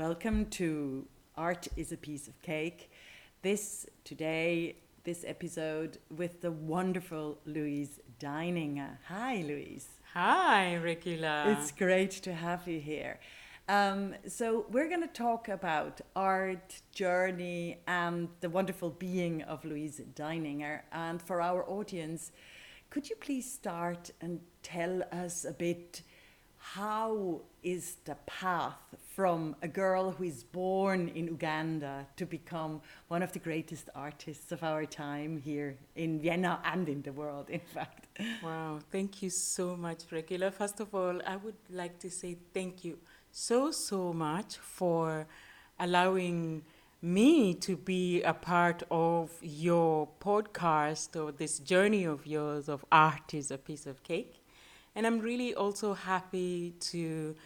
Welcome to Art is a Piece of Cake. This today, this episode with the wonderful Louise Deininger. Hi, Louise. Hi, Regula. It's great to have you here. Um, so, we're going to talk about art, journey, and the wonderful being of Louise Deininger. And for our audience, could you please start and tell us a bit how is the path from a girl who is born in Uganda to become one of the greatest artists of our time here in Vienna and in the world, in fact? Wow, thank you so much, Regula. First of all, I would like to say thank you so, so much for allowing me to be a part of your podcast or this journey of yours of art is a piece of cake. And I'm really also happy to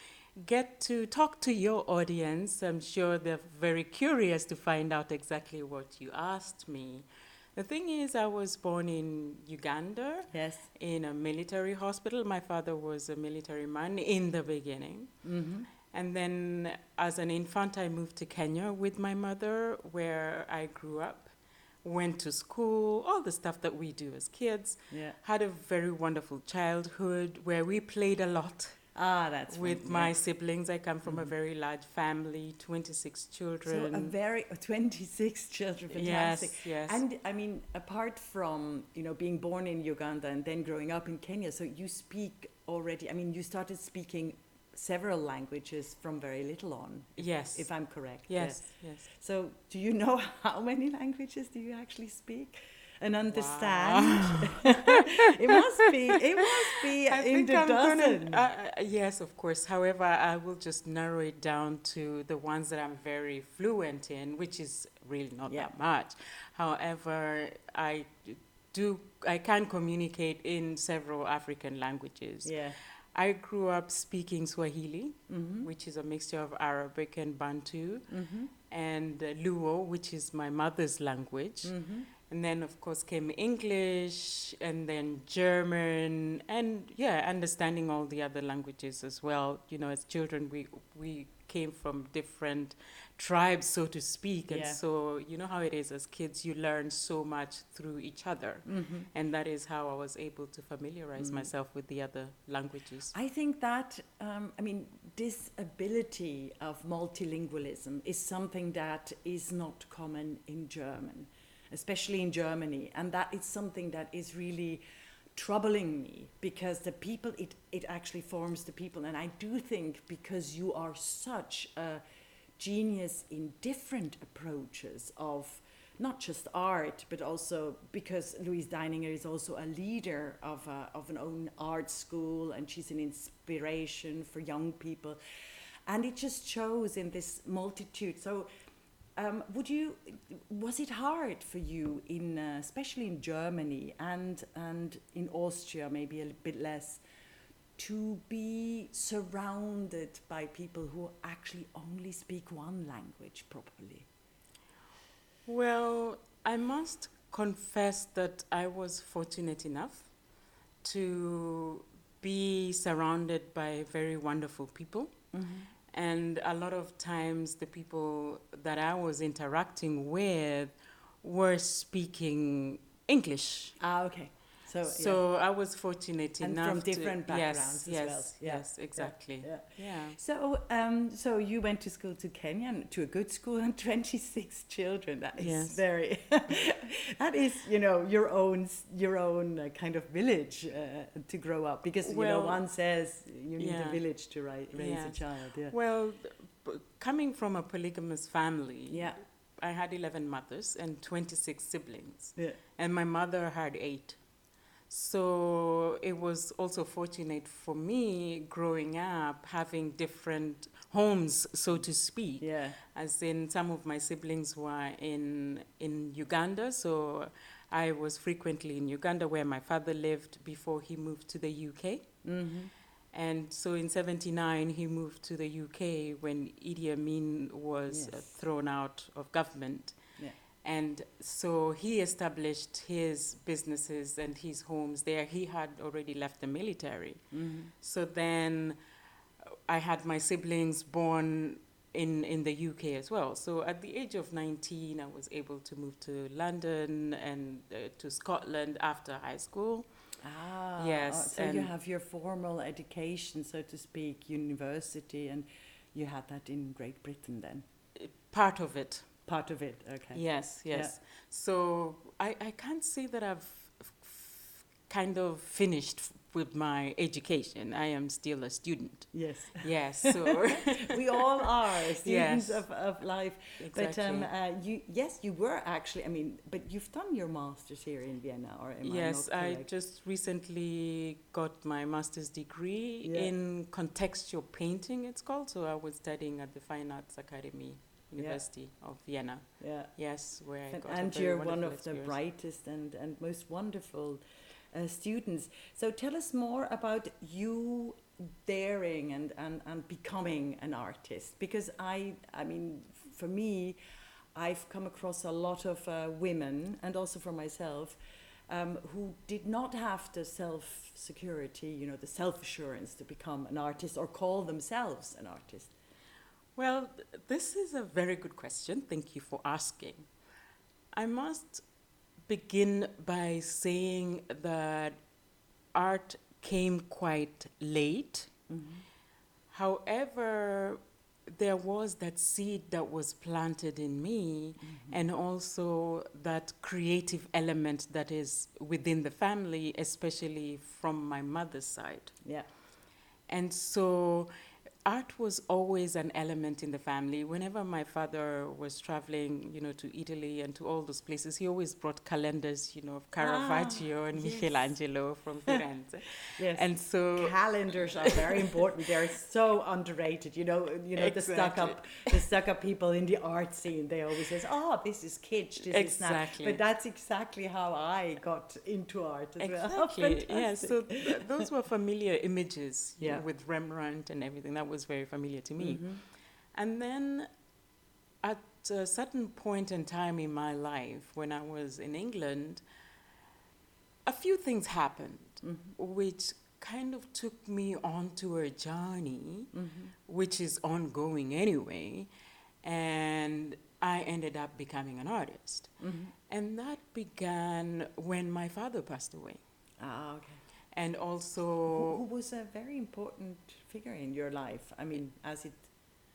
get to talk to your audience. I'm sure they're very curious to find out exactly what you asked me. The thing is, I was born in Uganda. Yes. In a military hospital. My father was a military man in the beginning. Mm-hmm. And then, as an infant, I moved to Kenya with my mother, where I grew up, went to school, all the stuff that we do as kids. Yeah. Had a very wonderful childhood where we played a lot Ah, that's with fun, my yeah. siblings. I come from a very large family, 26 children. So a very uh, 26 children, fantastic. Yes, yes. And I mean, apart from you know being born in Uganda and then growing up in Kenya, so you speak already. I mean, you started speaking several languages from very little on, yes. if I'm correct. yes, yes. So, do you know how many languages do you actually speak? And understand? it must be. It must be I in the I'm dozen. Gonna, uh, uh, yes, of course. However, I will just narrow it down to the ones that I'm very fluent in, which is really not Yeah. that much. However, I do I can communicate in several African languages. yeah. I grew up speaking Swahili, Mm-hmm. which is a mixture of Arabic and Bantu, Mm-hmm. and uh, Luo, which is my mother's language. Mm-hmm. And then, of course, came English and then German, and yeah, understanding all the other languages as well. You know, as children, we, we came from different tribes, so to speak. And Yeah. so, you know how it is as kids, you learn so much through each other. Mm-hmm. And that is how I was able to familiarize Mm. myself with the other languages. I think that, um, I mean, this ability of multilingualism is something that is not common in German, especially in Germany. And that is something that is really troubling me because the people, it, it actually forms the people. And I do think because you are such a genius in different approaches of not just art, but also because Louise Deininger is also a leader of, a, of an own art school and she's an inspiration for young people. And it just shows in this multitude. So, um, would you, was it hard for you, in, uh, especially in Germany and, and in Austria, maybe a bit less, to be surrounded by people who actually only speak one language properly? Well, I must confess that I was fortunate enough to be surrounded by very wonderful people. And a lot of times, the people that I was interacting with were speaking English. Ah, okay. So, yeah. So I was fortunate And enough from to different yes, backgrounds as yes, well. Yeah, yes, exactly. yeah. yeah. So, um, so you went to school to Kenya, to a good school, and 26 children. That is Yes. very. that is, you know, your own, your own uh, kind of village uh, to grow up. Because you know, one says you need a village to ri- raise a child. Yeah. Well, b- coming from a polygamous family, Yeah. I had 11 mothers and 26 siblings, Yeah. and my mother had eight. So it was also fortunate for me growing up having different homes, so to speak. Yeah. As in, some of my siblings were in, in Uganda, so I was frequently in Uganda where my father lived before he moved to the UK. Mm-hmm. And so in 79, he moved to the UK when Idi Amin was Yes. thrown out of government. And so he established his businesses and his homes there. He had already left the military. Mm-hmm. So then I had my siblings born in, in the UK as well. So at the age of 19, I was able to move to London and uh, to Scotland after high school. Ah, Yes, So you have your formal education, so to speak, university, and you had that in Great Britain then. Part of it. Part of it, okay. Yes, Yeah. yes. So I, I can't say that I've kind of finished f- with my education. I am still a student. Yes. Yes, so we all are students Yes. of, of life. exactly. But um, uh, you, yes, you were actually. I mean, but you've done your masters here in Vienna, or am yes, I not I just recently got my master's degree Yeah. in contextual painting. It's called. So I was studying at the Fine Arts Academy, University of Vienna. yeah. Yes, where I And, and you're one of the brightest and, and most wonderful uh, students. So tell us more about you daring and, and, and becoming an artist. Because I, I mean, for me, I've come across a lot of uh, women, and also for myself, um, who did not have the self security, you know, the self assurance to become an artist or call themselves an artist. Well, this is a very good question. Thank you for asking. I must begin by saying that art came quite late. Mm-hmm. However, there was that seed that was planted in me, mm-hmm. and also that creative element that is within the family, especially from my mother's side. Yeah. And so art was always an element in the family. Whenever my father was traveling, you know, to Italy and to all those places, he always brought calendars, you know, of Caravaggio ah, and yes. Michelangelo from Firenze. Yes. and so calendars are very important. They're so underrated. You know, you know the stuck up, the stuck up people in the art scene. They always says, "Oh, this is kitsch. This is not." But that's exactly how I got into art as well. Exactly. yeah. So th- those were familiar images. you know, Yeah. with Rembrandt and everything. That was very familiar to me. Mhm. And then at a certain point in time in my life, when I was in England, a few things happened Mhm. which kind of took me onto a journey, Mhm. which is ongoing anyway. And I ended up becoming an artist. Mhm. And that began when my father passed away. Ah, okay. And also, who was a very important figure in your life? I mean, as it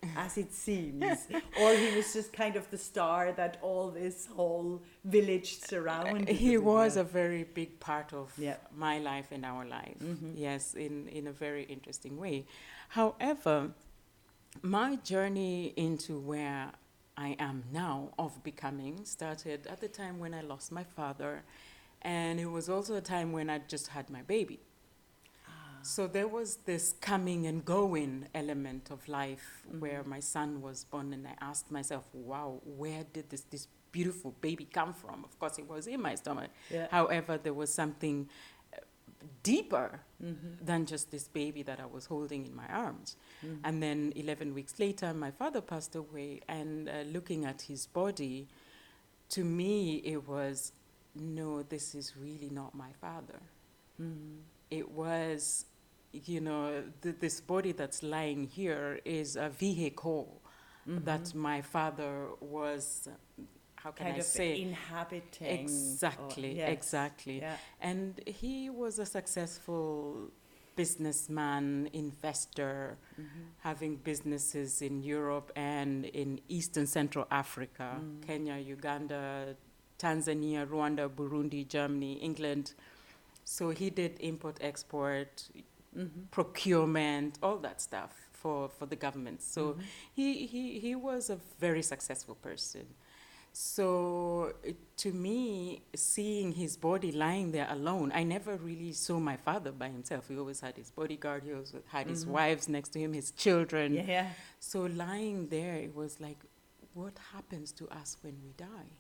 as it seems, or he was just kind of the star that all this whole village surrounded. he was a very big part of Yeah. my life and our life. Mhm. Yes, in, in a very interesting way. However, my journey into where I am now of becoming started at the time when I lost my father, and it was also a time when I just had my baby. Ah. So there was this coming and going element of life Mm-hmm. where my son was born, and I asked myself, wow, where did this, this beautiful baby come from? Of course, it was in my stomach. Yeah. However, there was something uh, deeper Mhm. than just this baby that I was holding in my arms. Mhm. And then 11 weeks later, my father passed away, and uh, looking at his body, to me, it was no, this is really not my father Mhm. it was, you know, th- this body that's lying here is a vehicle that Mhm. my father was, how can kind I say? inhabiting. or- Exactly, yes. exactly. Yeah. And he was a successful businessman, investor, Mhm. having businesses in Europe and in Eastern Central Africa, Mm. Kenya, Uganda, Tanzania, Rwanda, Burundi, Germany, England. So he did import, export, Mhm. procurement, all that stuff for, for the government. So Mhm. he, he, he was a very successful person. So to me, seeing his body lying there alone, I never really saw my father by himself. He always had his bodyguard, he always had his Mhm. wives next to him, his children. Yeah. So lying there, it was like, what happens to us when we die?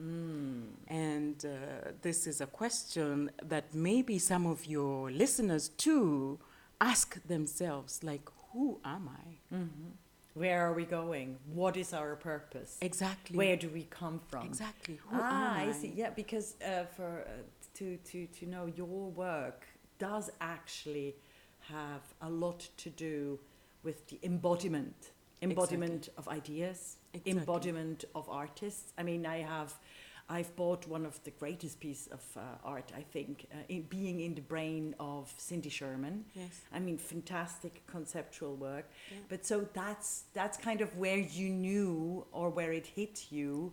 Mm. And uh, this is a question that maybe some of your listeners too ask themselves, like, who am I? Mhm. Where are we going? What is our purpose? Exactly. Where do we come from? Exactly. Who ah, am I see. Yeah, because uh, for uh, to to to know your work does actually have a lot to do with the embodiment embodiment of ideas, Exactly. embodiment of artists. I mean, I have, I've bought one of the greatest pieces of uh, art, I think, uh, in, being in the brain of Cindy Sherman. Yes. I mean, fantastic conceptual work. Yeah. But so that's that's kind of where you knew or where it hit you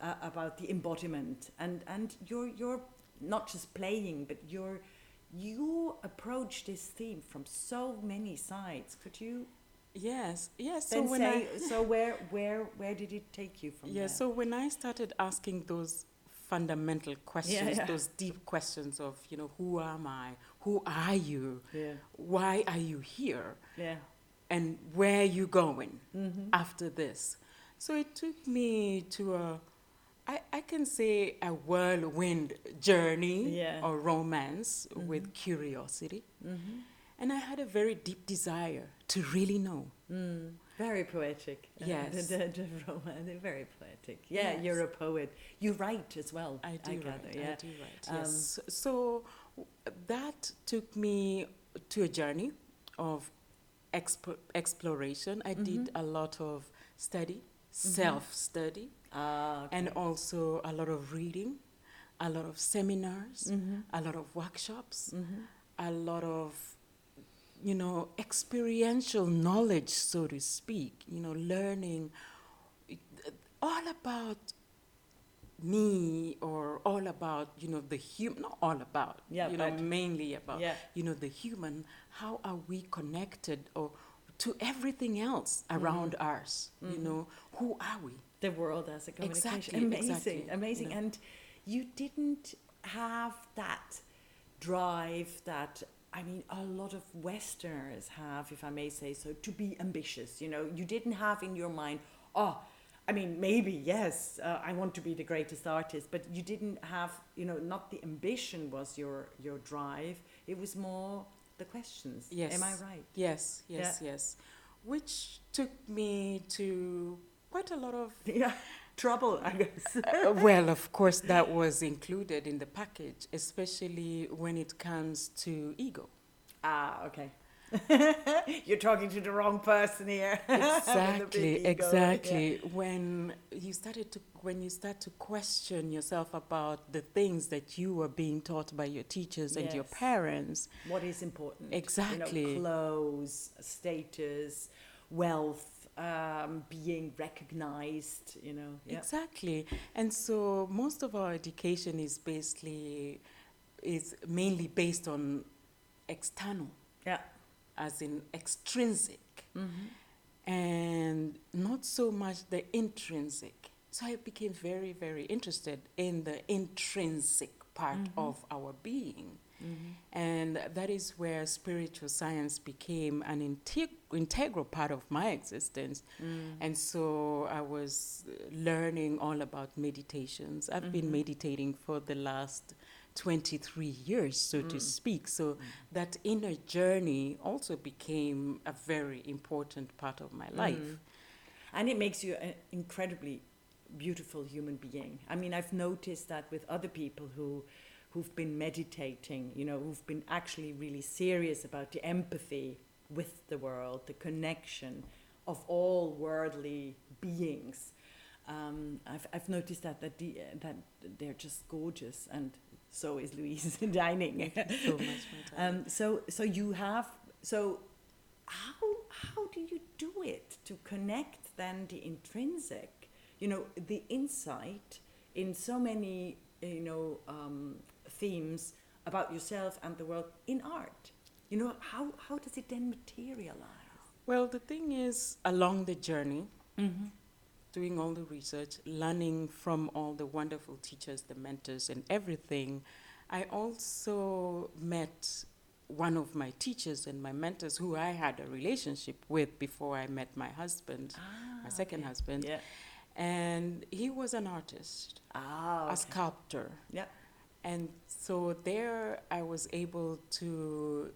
uh, about the embodiment, and and you're you're not just playing, but you're you approach this theme from so many sides. Could you Yes. Yes. So when say I so? Where where where did it take you from yeah. there? So when I started asking those fundamental questions, yeah. those deep questions of you know who am I, who are you, yeah, why are you here, yeah, and where are you going mm-hmm. after this. So it took me to a, I, I can say a whirlwind journey Yeah. or romance Mhm. with curiosity. mm-hmm. And I had a very deep desire to really know. mm. very poetic. Uh, Yes. the, the, the very poetic. Yeah, Yes. you're a poet. You write as well. I do gather, write. Yeah. I do write. Um, yes. So that took me to a journey of expo- exploration. I did Mhm. a lot of study, Mm-hmm. self-study, Ah, okay. and also a lot of reading, a lot of seminars, mm-hmm. a lot of workshops, Mm-hmm. a lot of you know experiential knowledge so to speak you know learning uh, all about me or all about you know the human not all about Yeah, you know mainly about Yeah. you know the human how are we connected or to everything else around us you Mhm. know who are we the world as a communication. Exactly, amazing, exactly, amazing. you know. And you didn't have that drive that I mean a lot of Westerners have, if I may say so, to be ambitious. You know, you didn't have in your mind, oh. I mean, maybe yes, uh, I want to be the greatest artist, but you didn't have, you know, not the ambition was your your drive. It was more the questions. Yes. Am I right? yes yes yes which took me to quite a lot of Yeah. Trouble, I guess. Uh, well, of course, that was included in the package, especially when it comes to ego. Ah, okay. You're talking to the wrong person here. With the Exactly, big ego, exactly. When you started to, when you start to question yourself about the things that you were being taught by your teachers and your parents. What is important? Exactly. You know, clothes, status, wealth, um, being recognized. You know. Yeah. Exactly. And so most of our education is basically is mainly based on external, Yeah. as in extrinsic, Mm-hmm. and not so much the intrinsic. So I became very, very interested in the intrinsic part Mhm. of our being. Mm-hmm. And that is where spiritual science became an integ- integral part of my existence. Mm. And so I was learning all about meditations. I've been Mhm. meditating for the last 23 years, so to Mm. speak. So that inner journey also became a very important part of my life. Mm. And it makes you an incredibly beautiful human being. I mean, I've noticed that with other people who who've been meditating, you know, who've been actually really serious about the empathy with the world, the connection of all worldly beings. Um, I've, I've noticed that that, the, that they're just gorgeous, and so is Louise Deininger. So much, my. Um, so, so you have so how how do you do it to connect then the intrinsic, you know, the insight in so many you know um, themes about yourself and the world in art? You know, how how does it then materialize? well, the thing is, along the journey, Mm-hmm. doing all the research, learning from all the wonderful teachers, the mentors, and everything, I also met one of my teachers and my mentors who I had a relationship with before I met my husband, my second okay. husband. Yeah. And he was an artist, Ah. a sculptor. Yeah. And so there I was able to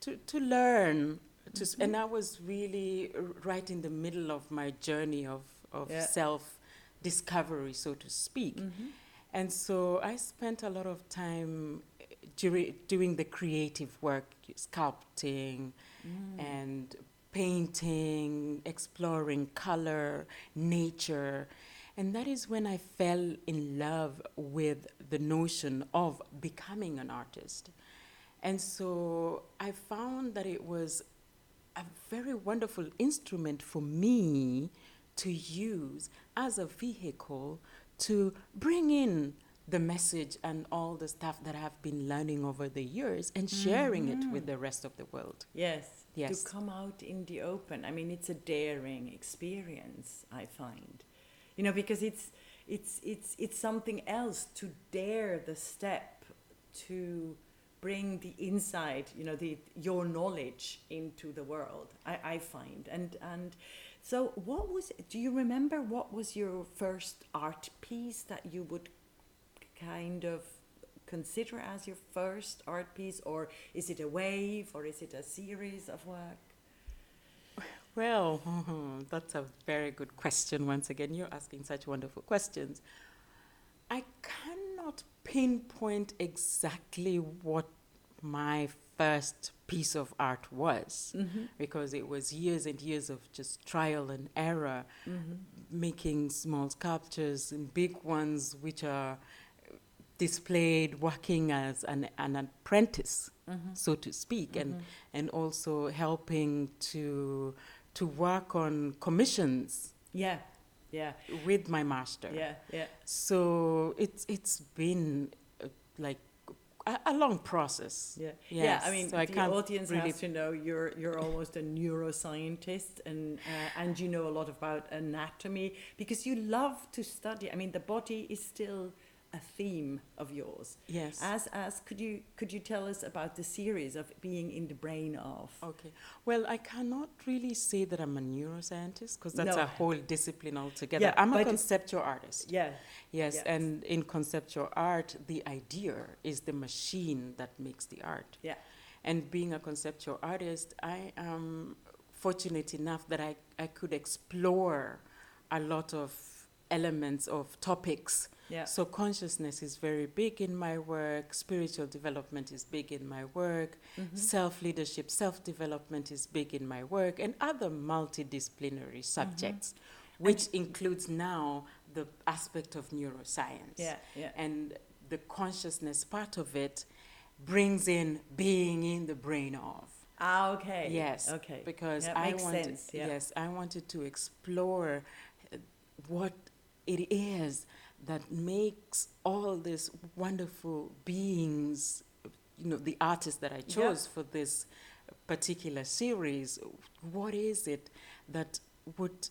to, to learn to, s- and I was really right in the middle of my journey of, of Yeah. self discovery, so to speak. Mm-hmm. And so I spent a lot of time during, doing the creative work, sculpting Mm. and painting, exploring color, nature. And that is when I fell in love with the notion of becoming an artist. And so I found that it was a very wonderful instrument for me to use as a vehicle to bring in the message and all the stuff that I've been learning over the years and sharing it with mm-hmm. the rest of the world. Yes. Yes. To come out in the open. I mean, it's a daring experience, I find. You know, because it's it's it's it's something else to dare the step to bring the insight, you know, the your knowledge into the world. I, I find. And and so what was do you remember what was your first art piece that you would kind of consider as your first art piece or is it a wave or is it a series of work Well, that's a very good question. Once again, you're asking such wonderful questions. I cannot pinpoint exactly what my first piece of art was mm-hmm. because it was years and years of just trial and error, mm-hmm. making small sculptures and big ones, which are displayed working as an, an apprentice, mm-hmm. so to speak, and, and also helping to, to work on commissions yeah yeah with my master. yeah yeah So it's, it's been uh, like a, a long process. Yeah, Yes, yeah. I mean, so I the can't audience really- has to know you're you're almost a neuroscientist, and uh, and you know a lot about anatomy because you love to study. I mean, the body is still a theme of yours. Yes. As as could you could you tell us about the series of being in the brain of? Okay. Well, I cannot really say that I'm a neuroscientist because that's No. a whole discipline altogether. Yeah, I'm a conceptual artist. Yeah, Yes, Yes. and in conceptual art, the idea is the machine that makes the art. yeah, And being a conceptual artist, I am fortunate enough that I, I could explore a lot of elements of topics. Yeah. So consciousness is very big in my work, spiritual development is big in my work, Mm-hmm. self leadership, self development is big in my work, and other multidisciplinary subjects, which includes now the aspect of neuroscience. Yeah, yeah. And the consciousness part of it brings in being in the brain of. Ah, okay. Yes. Okay. Because Yeah, I wanted, yeah. yes, I wanted to explore what it is that makes all these wonderful beings, you know, the artists that I Yeah. chose for this particular series, what is it that would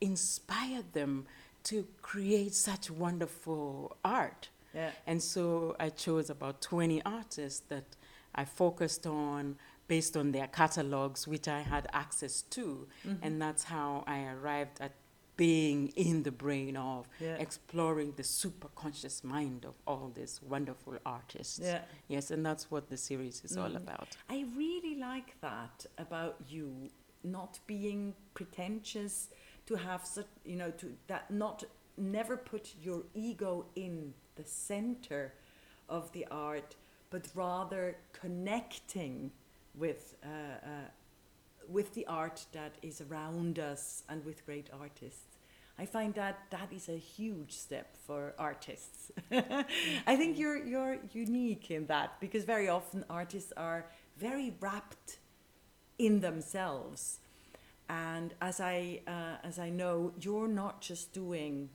inspire them to create such wonderful art? Yeah. And so I chose about 20 artists that I focused on based on their catalogs, which I had access to. Mm-hmm. And that's how I arrived at being in the brain of Yeah. exploring the superconscious mind of all these wonderful artists. Yeah. Yes, and that's what the series is all Mm. about. I really like that about you not being pretentious to have such you know to that not never put your ego in the center of the art but rather connecting with uh, uh, with the art that is around us and with great artists I find that that is a huge step for artists. I think you're you're unique in that because very often artists are very wrapped in themselves, and as I uh, as I know, you're not just doing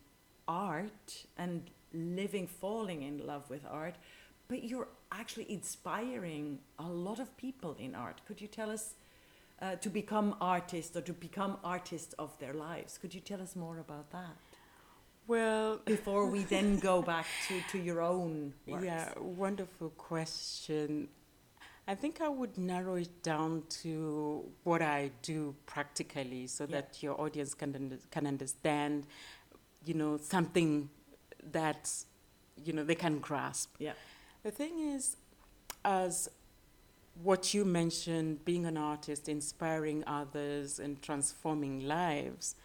art and living, falling in love with art, but you're actually inspiring a lot of people in art. Could you tell us? Uh, to become artists or to become artists of their lives. Could you tell us more about that Well, before we then go back to, to your own works? Yeah, wonderful question. I think I would narrow it down to what I do practically so Yeah. that your audience can, can understand, you know, something that, you know, they can grasp. Yeah. The thing is, as what you mentioned, being an artist, inspiring others, and transforming lives,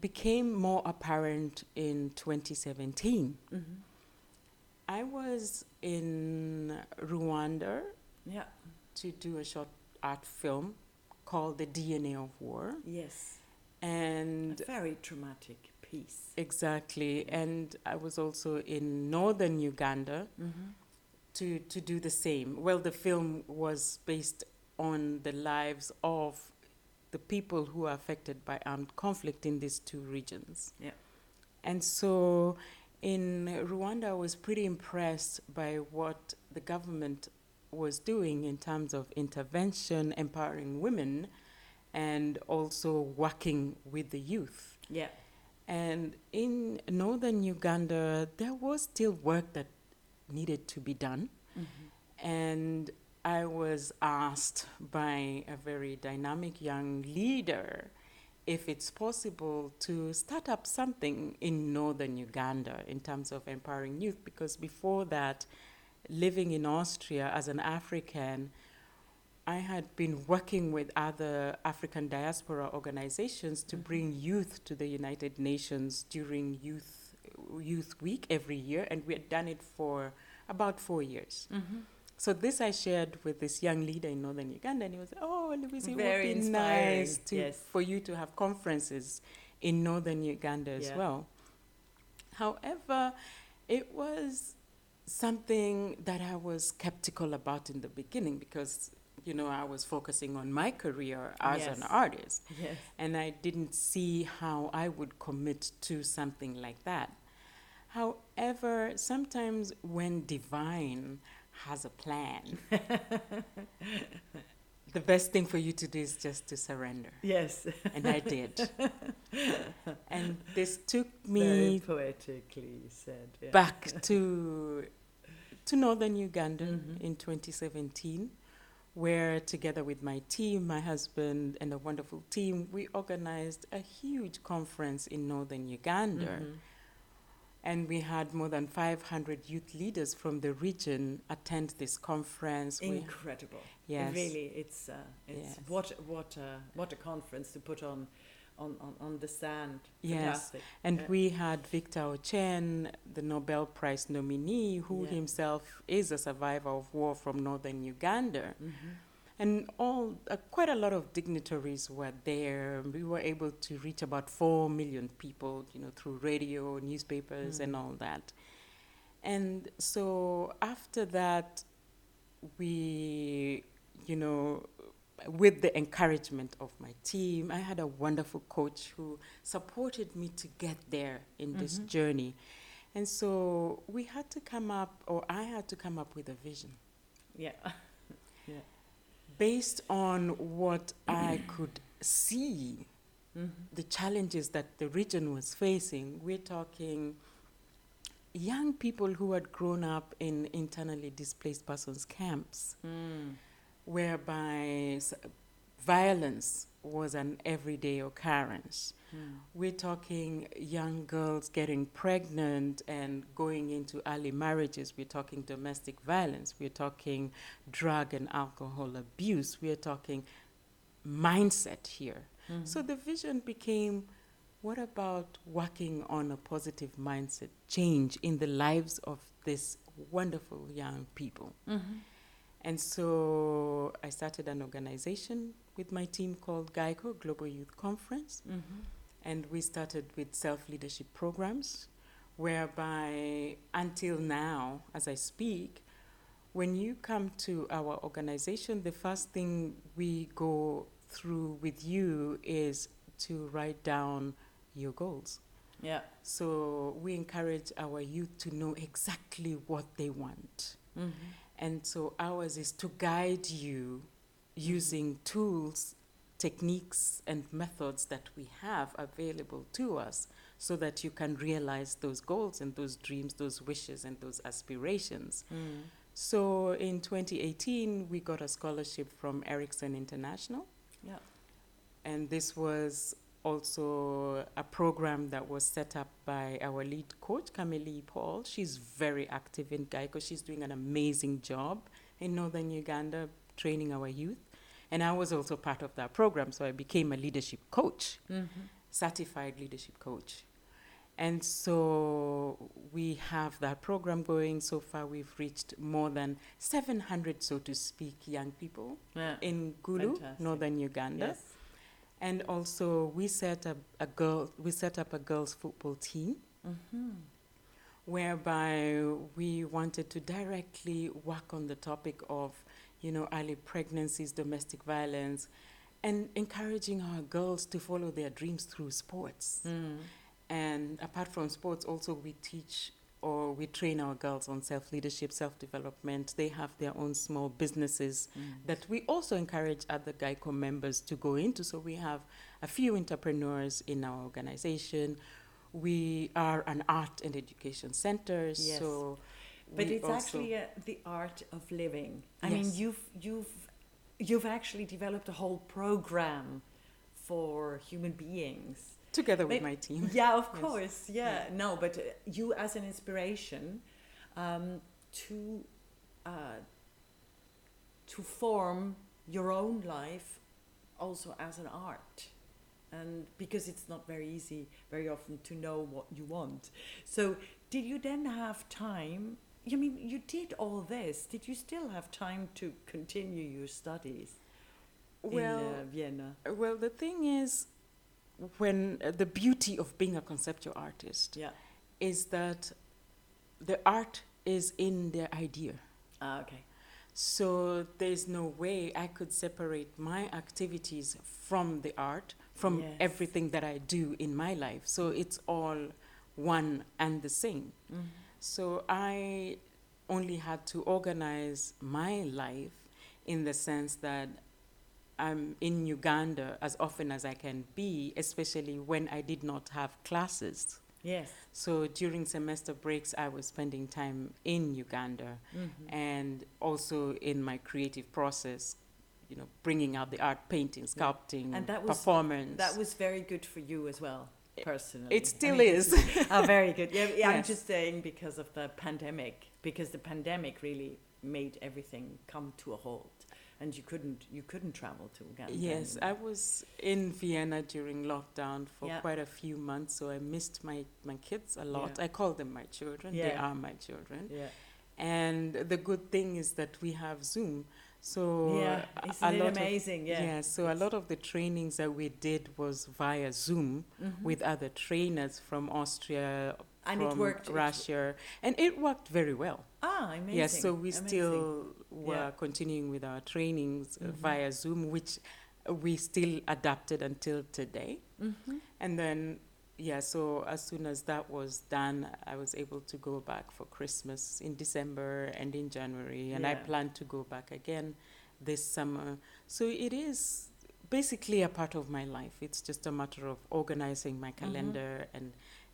became more apparent in 2017. hmm I was in Rwanda Yeah. to do a short art film called The DNA of War. Yes. And a very traumatic piece. Exactly. And I was also in northern Uganda mm-hmm. To, to do the same. Well, the film was based on the lives of the people who are affected by armed conflict in these two regions. Yeah. And so in Rwanda, I was pretty impressed by what the government was doing in terms of intervention, empowering women, and also working with the youth. Yeah. And in northern Uganda, there was still work that needed to be done. Mm-hmm. And I was asked by a very dynamic young leader if it's possible to start up something in northern Uganda in terms of empowering youth, because before that, living in Austria as an African, I had been working with other African diaspora organizations to mm-hmm. bring youth to the United Nations during Youth Youth Week every year, and we had done it for about four years. Mm-hmm. So this I shared with this young leader in northern Uganda, and he was, "Oh, Louise, it would be inspiring. nice to, yes. for you to have conferences in northern Uganda as yeah. well." However, it was something that I was skeptical about in the beginning because you know I was focusing on my career as yes. an artist, yes. and I didn't see how I would commit to something like that. However, sometimes when divine has a plan, the best thing for you to do is just to surrender. Yes. And I did. and this took me Very poetically said yeah. back to to northern Uganda mm-hmm. in 2017 where together with my team, my husband and a wonderful team, we organized a huge conference in northern Uganda. Mm-hmm and we had more than 500 youth leaders from the region attend this conference. Incredible. We, yes. Really, it's, uh, it's yes. what, what, uh, what a conference to put on, on, on, on the sand. Yes. Fantastic. And yeah. we had Victor Ochen, the Nobel Prize nominee, who yeah. himself is a survivor of war from northern Uganda. Mm-hmm and all uh, quite a lot of dignitaries were there. We were able to reach about four million people, you know, through radio, newspapers, mm. and all that. And so after that, we, you know, with the encouragement of my team, I had a wonderful coach who supported me to get there in mm-hmm. this journey. And so we had to come up, or I had to come up with a vision. Yeah. yeah based on what I could see, mm-hmm. the challenges that the region was facing, we're talking young people who had grown up in internally displaced persons camps, mm. whereby violence was an everyday occurrence. Mm. We're talking young girls getting pregnant and going into early marriages. We're talking domestic violence. We're talking drug and alcohol abuse. We're talking mindset here. Mm-hmm. So the vision became what about working on a positive mindset change in the lives of these wonderful young people? Mm-hmm. And so I started an organization with my team called GYCO, Global Youth Conference. Mm-hmm. And we started with self leadership programs, whereby until now, as I speak, when you come to our organization, the first thing we go through with you is to write down your goals. Yeah. So we encourage our youth to know exactly what they want. Mm-hmm. And so ours is to guide you using tools, techniques, and methods that we have available to us so that you can realize those goals and those dreams, those wishes, and those aspirations. Mm. So in 2018, we got a scholarship from Ericsson International. Yeah. And this was also a program that was set up by our lead coach, Camille Paul. She's very active in GYCO. She's doing an amazing job in northern Uganda, training our youth. And I was also part of that program, so I became a leadership coach, mm-hmm. certified leadership coach. And so we have that program going. So far, we've reached more than 700, so to speak, young people Yeah. in Gulu, Fantastic. northern Uganda. Yes. And also, we set up a girl. We set up a girls' football team, Mm-hmm. whereby we wanted to directly work on the topic of, you know, early pregnancies, domestic violence, and encouraging our girls to follow their dreams through sports. Mm. And apart from sports, also we teach or we train our girls on self leadership, self development. They have their own small businesses Mm. that we also encourage other GYCO members to go into. So we have a few entrepreneurs in our organization. We are an art and education center. Yes. So But it's actually uh, the art of living. I mean, you've you've you've actually developed a whole program for human beings. Together with my team. Yeah, of Yes. course. Yeah, no, but uh, you as an inspiration um, to uh, to form your own life also as an art. And because it's not very easy very often to know what you want. So, did you then have time? I mean, you did all this. Did you still have time to continue your studies Well, in uh, Vienna? well, the thing is, when uh, the beauty of being a conceptual artist Yeah. is that the art is in the idea. Ah, okay. So there's no way I could separate my activities from the art, from Yes. everything that I do in my life. So it's all one and the same. Mhm. So I only had to organize my life in the sense that I'm in Uganda as often as I can be, especially when I did not have classes. Yes. So during semester breaks, I was spending time in Uganda Mhm. and also in my creative process, you know, bringing out the art, painting, sculpting, And that was- performance. That was very good for you as well, personally. it I still mean, is. oh, very good. Yeah, yeah I'm just saying because of the pandemic, because the pandemic really made everything come to a halt, and you couldn't you couldn't travel to Uganda. Yes, I was in Vienna during lockdown for Yeah. quite a few months, so I missed my, my kids a lot. Yeah. I call them my children. They are my children. Yeah. And the good thing is that we have Zoom. So yeah. a- Isn't a it lot of- amazing? yeah. so a lot of the trainings that we did was via Zoom Mhm. with other trainers from Austria, and it from worked. it- Russia, and it worked very well. Ah, amazing. Yes, so we amazing. still were Yeah. continuing with our trainings uh, Mhm. via Zoom, which we still adapted until today. Mhm. And then, yeah, so as soon as that was done, I was able to go back for Christmas in December and in January, and I plan to go back again this summer. So it is basically a part of my life. It's just a matter of organizing my calendar and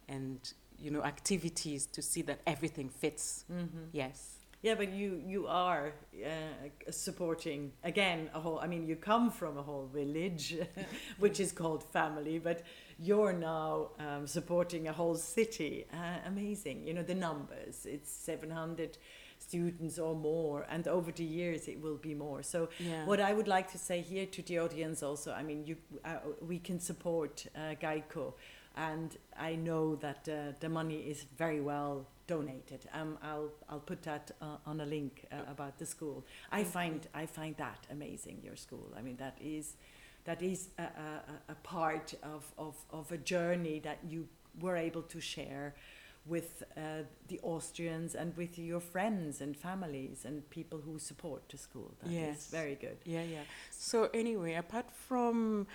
and you know activities to see that everything fits. Mhm. Yes. Yeah, but you you are uh, supporting again a whole. I mean, you come from a whole village, which is called family, but you're now um, supporting a whole city. Uh, amazing, you know the numbers. It's seven hundred students or more, and over the years it will be more. So Yeah. what I would like to say here to the audience also, I mean, you, uh, we can support uh, GYCO, and I know that uh, the money is very well donated. Um, I'll I'll put that uh, on a link uh, about the school. I find I find that amazing. Your school. I mean, that is that is a, a, a- part of, of, of a journey that you were able to share with uh, the Austrians and with your friends and families and people who support the school. That is Yes. very good. Yeah, yeah. So anyway, apart from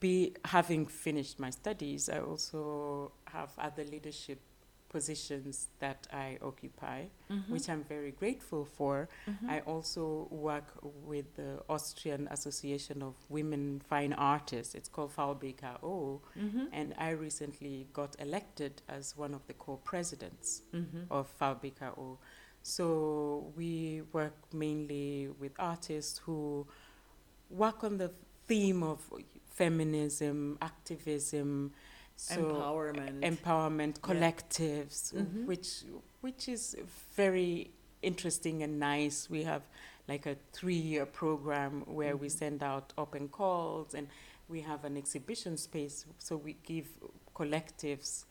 be having finished my studies, I also have other leadership positions that I occupy, which I'm very grateful for. Mm-hmm. I also work with the Austrian Association of Women Fine Artists. It's called VBKO, mm-hmm. and I recently got elected as one of the co-presidents Mm-hmm. of VBKO. So we work mainly with artists who work on the theme of feminism, activism, so Empowerment. empowerment, collectives, Mhm. which which is very interesting and nice. We have like a three-year program where we Mhm. send out open calls and we have an exhibition space, so we give collectives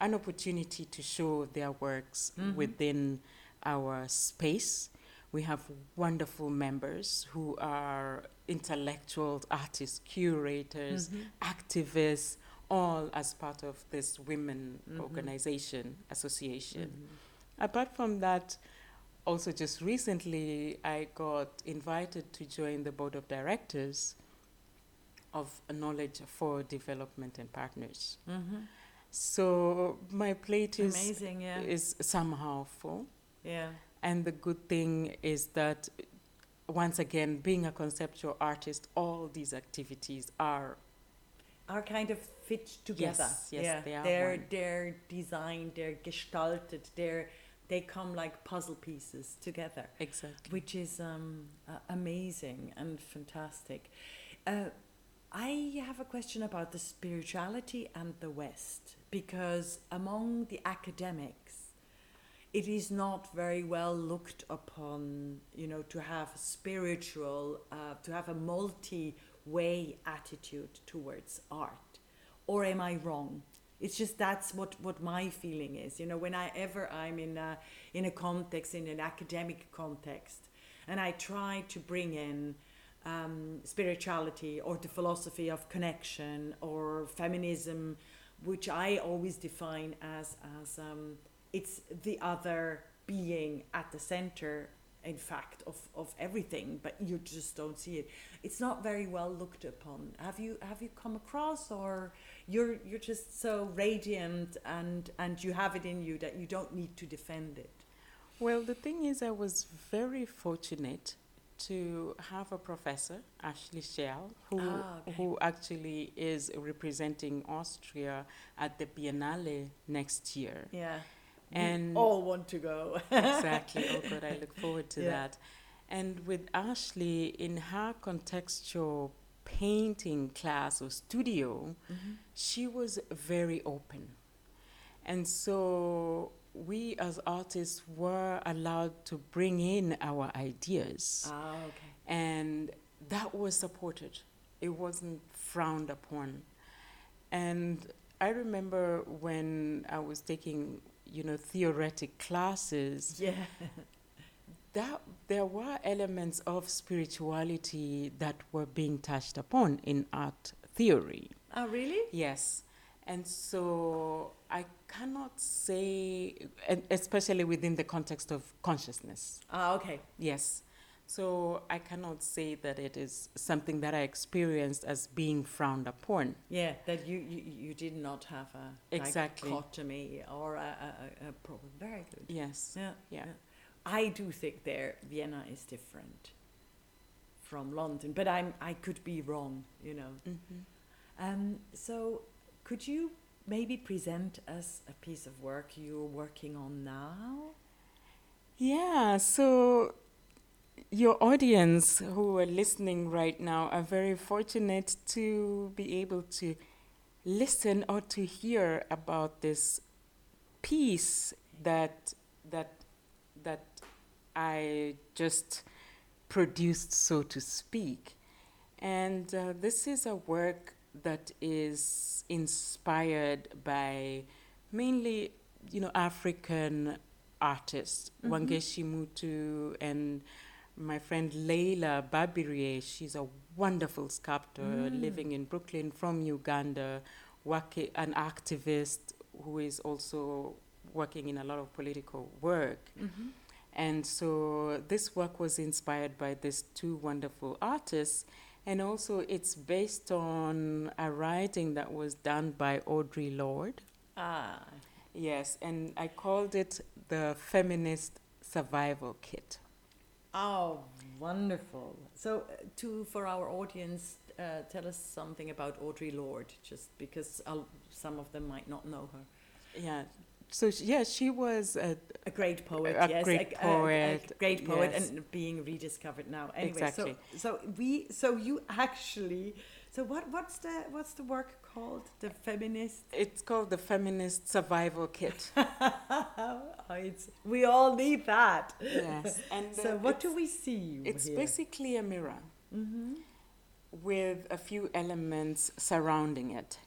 an opportunity to show their works Mhm. within our space. We have wonderful members who are intellectuals, artists, curators, Mhm. activists, all as part of this women Mhm. organization association. Mhm. Apart from that, also just recently, I got invited to join the board of directors of Knowledge for Development and Partners. Mhm. So my plate is Amazing, yeah. is somehow full, yeah. and the good thing is that once again, being a conceptual artist, all these activities are Are kind of fit together. Yes, yes, yeah. they are They're one. they're designed, they're gestalted, they're they come like puzzle pieces together. exactly which is um, uh, amazing and fantastic. Uh, I have a question about the spirituality and the West, because among the academics, it is not very well looked upon, you know, to have a spiritual, uh, to have a multi way attitude towards art. Or am I wrong? It's just that's what, what my feeling is. You know, when I ever I'm in a, in a context, in an academic context, and I try to bring in um, spirituality or the philosophy of connection or feminism, which I always define as, as um, it's the other being at the center, in fact, of, of everything, but you just don't see it. It's not very well looked upon. Have you have you come across or you're you're just so radiant and and you have it in you that you don't need to defend it. Well, the thing is, I was very fortunate to have a professor, Ashley Scheirl, who, Ah, okay. who actually is representing Austria at the Biennale next year. Yeah. And- we all want to go. exactly. Oh, God, I look forward to Yeah. that. And with Ashley, in her contextual painting class or studio, Mhm. she was very open. And so we as artists were allowed to bring in our ideas. Ah, okay. And that was supported. It wasn't frowned upon. And I remember when I was taking, you know, theoretic classes, Yeah. that there were elements of spirituality that were being touched upon in art theory. Oh, really? Yes. And so I cannot say, especially within the context of consciousness. Ah, okay. Yes. So I cannot say that it is something that I experienced as being frowned upon. Yeah, that you, you, you did not have a Exactly. dichotomy or a, a, a- problem. Very good. Yes. Yeah. Yeah. I do think there Vienna is different from London, but I'm I could be wrong, you know. hmm Um, so could you maybe present us a piece of work you're working on now? Yeah. So your audience who are listening right now are very fortunate to be able to listen or to hear about this piece that that that I just produced, so to speak. And uh, this is a work that is inspired by mainly, you know, African artists, Mhm. Wangechi Mutu and my friend Leilah Babirye. She's a wonderful sculptor Mm. living in Brooklyn from Uganda, working, an activist who is also working in a lot of political work. Mm-hmm. And so this work was inspired by these two wonderful artists. And also, it's based on a writing that was done by Audre Lorde. Ah, Yes, and I called it the Feminist Survival Kit. oh, wonderful. So, uh, to for our audience, uh, tell us something about Audre Lorde, just because i some of them might not know her. Yeah. So, sh- yeah, she was a, A great poet, A yes, great a, poet, great poet, yes. and being rediscovered now. Anyway, Exactly. so so we so you actually so what what's the what's the work called? The feminist. it's called the Feminist Survival Kit. oh, it's, we all need that. yes. And So uh, what do we see? It's here? basically a mirror. Mm-hmm. with a few elements surrounding it.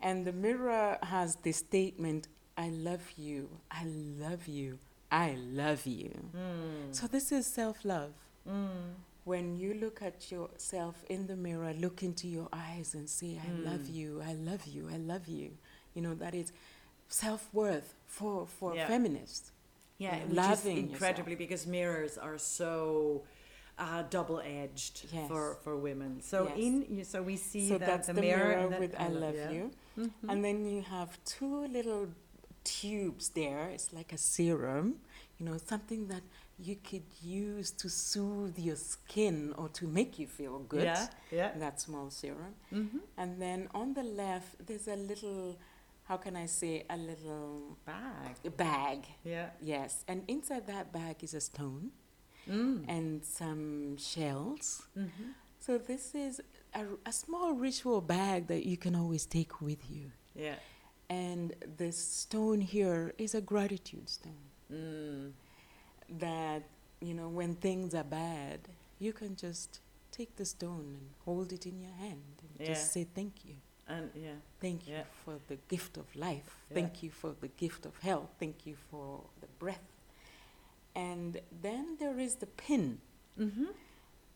And the mirror has the statement I love you, I love you, I love you. Mm. So this is self love. Mm. When you look at yourself in the mirror, look into your eyes and say, I love Mm. you, I love you, I love you. You know, that is self worth for, for Yeah. feminists. Yeah, know, which loving is yourself. incredibly because mirrors are so uh, double-edged Yes. for, for women. So Yes. in so we see so that that's the, mirror, mirror, with I love yeah. you. Mhm. And then you have two little tubes there. It's like a serum, you know, something that you could use to soothe your skin or to make you feel good. Yeah, yeah. That small serum. Mm-hmm. And then on the left, there's a little, how can I say, a little Bag. bag. Yeah. Yes. And inside that bag is a stone Mm. and some shells. Mm-hmm. So this is a, a small ritual bag that you can always take with you. Yeah. And this stone here is a gratitude stone Mm. that, you know, when things are bad, you can just take the stone and hold it in your hand and Yeah. just say thank you. And yeah. Thank you Yeah. for the gift of life. Yeah. Thank you for the gift of health. Thank you for the breath. And then there is the pin Mm-hmm.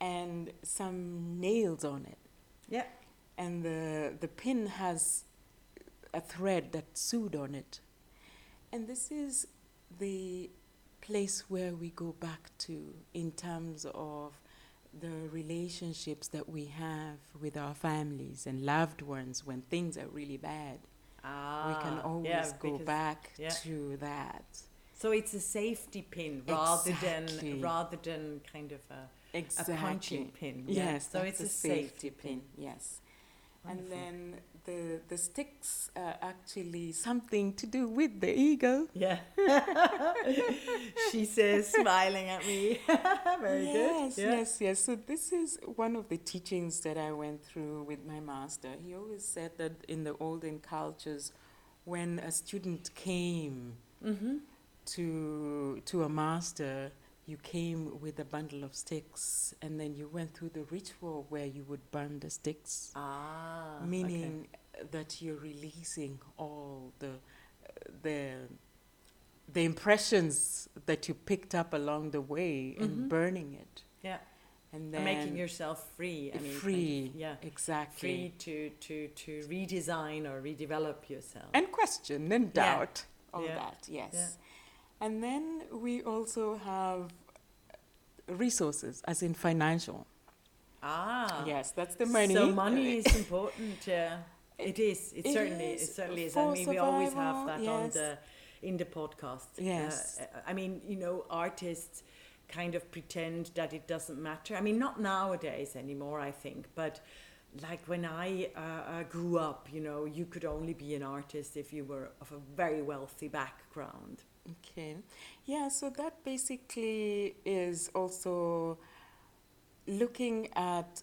and some nails on it. Yeah. and the the pin has a thread that sewed on it and this is the place where we go back to in terms of the relationships that we have with our families and loved ones when things are really bad Ah. we can always yeah, go back yeah. to that So it's a safety pin rather Exactly. than rather than kind of a, a punching pin. yeah? yes So it's a safety pin. yes Wonderful. And then the the sticks are actually something to do with the eagle. Yeah. she says, smiling at me. Very yes, good. Yeah. yes, yes. So this is one of the teachings that I went through with my master. He always said that in the olden cultures, when a student came Mm-hmm. to to a master, you came with a bundle of sticks, and then you went through the ritual where you would burn the sticks. Ah. okay. meaning that you're releasing all the the the impressions that you picked up along the way Mhm. and burning it Yeah. and And then making yourself free. I mean, free yeah. exactly Free to, to, to redesign or redevelop yourself. and question and Yeah. doubt all Yeah. that yes Yeah. and then we also have resources as in financial ah. yes that's the money So money is important. Yeah. It is. It, It certainly. is It certainly is. I mean, we always have survival, that on the in the podcast. Yes. Uh, I mean, you know, artists kind of pretend that it doesn't matter. I mean, not nowadays anymore. I think, but like when I uh, uh, grew up, you know, you could only be an artist if you were of a very wealthy background. Okay. Yeah, so that basically is also looking at,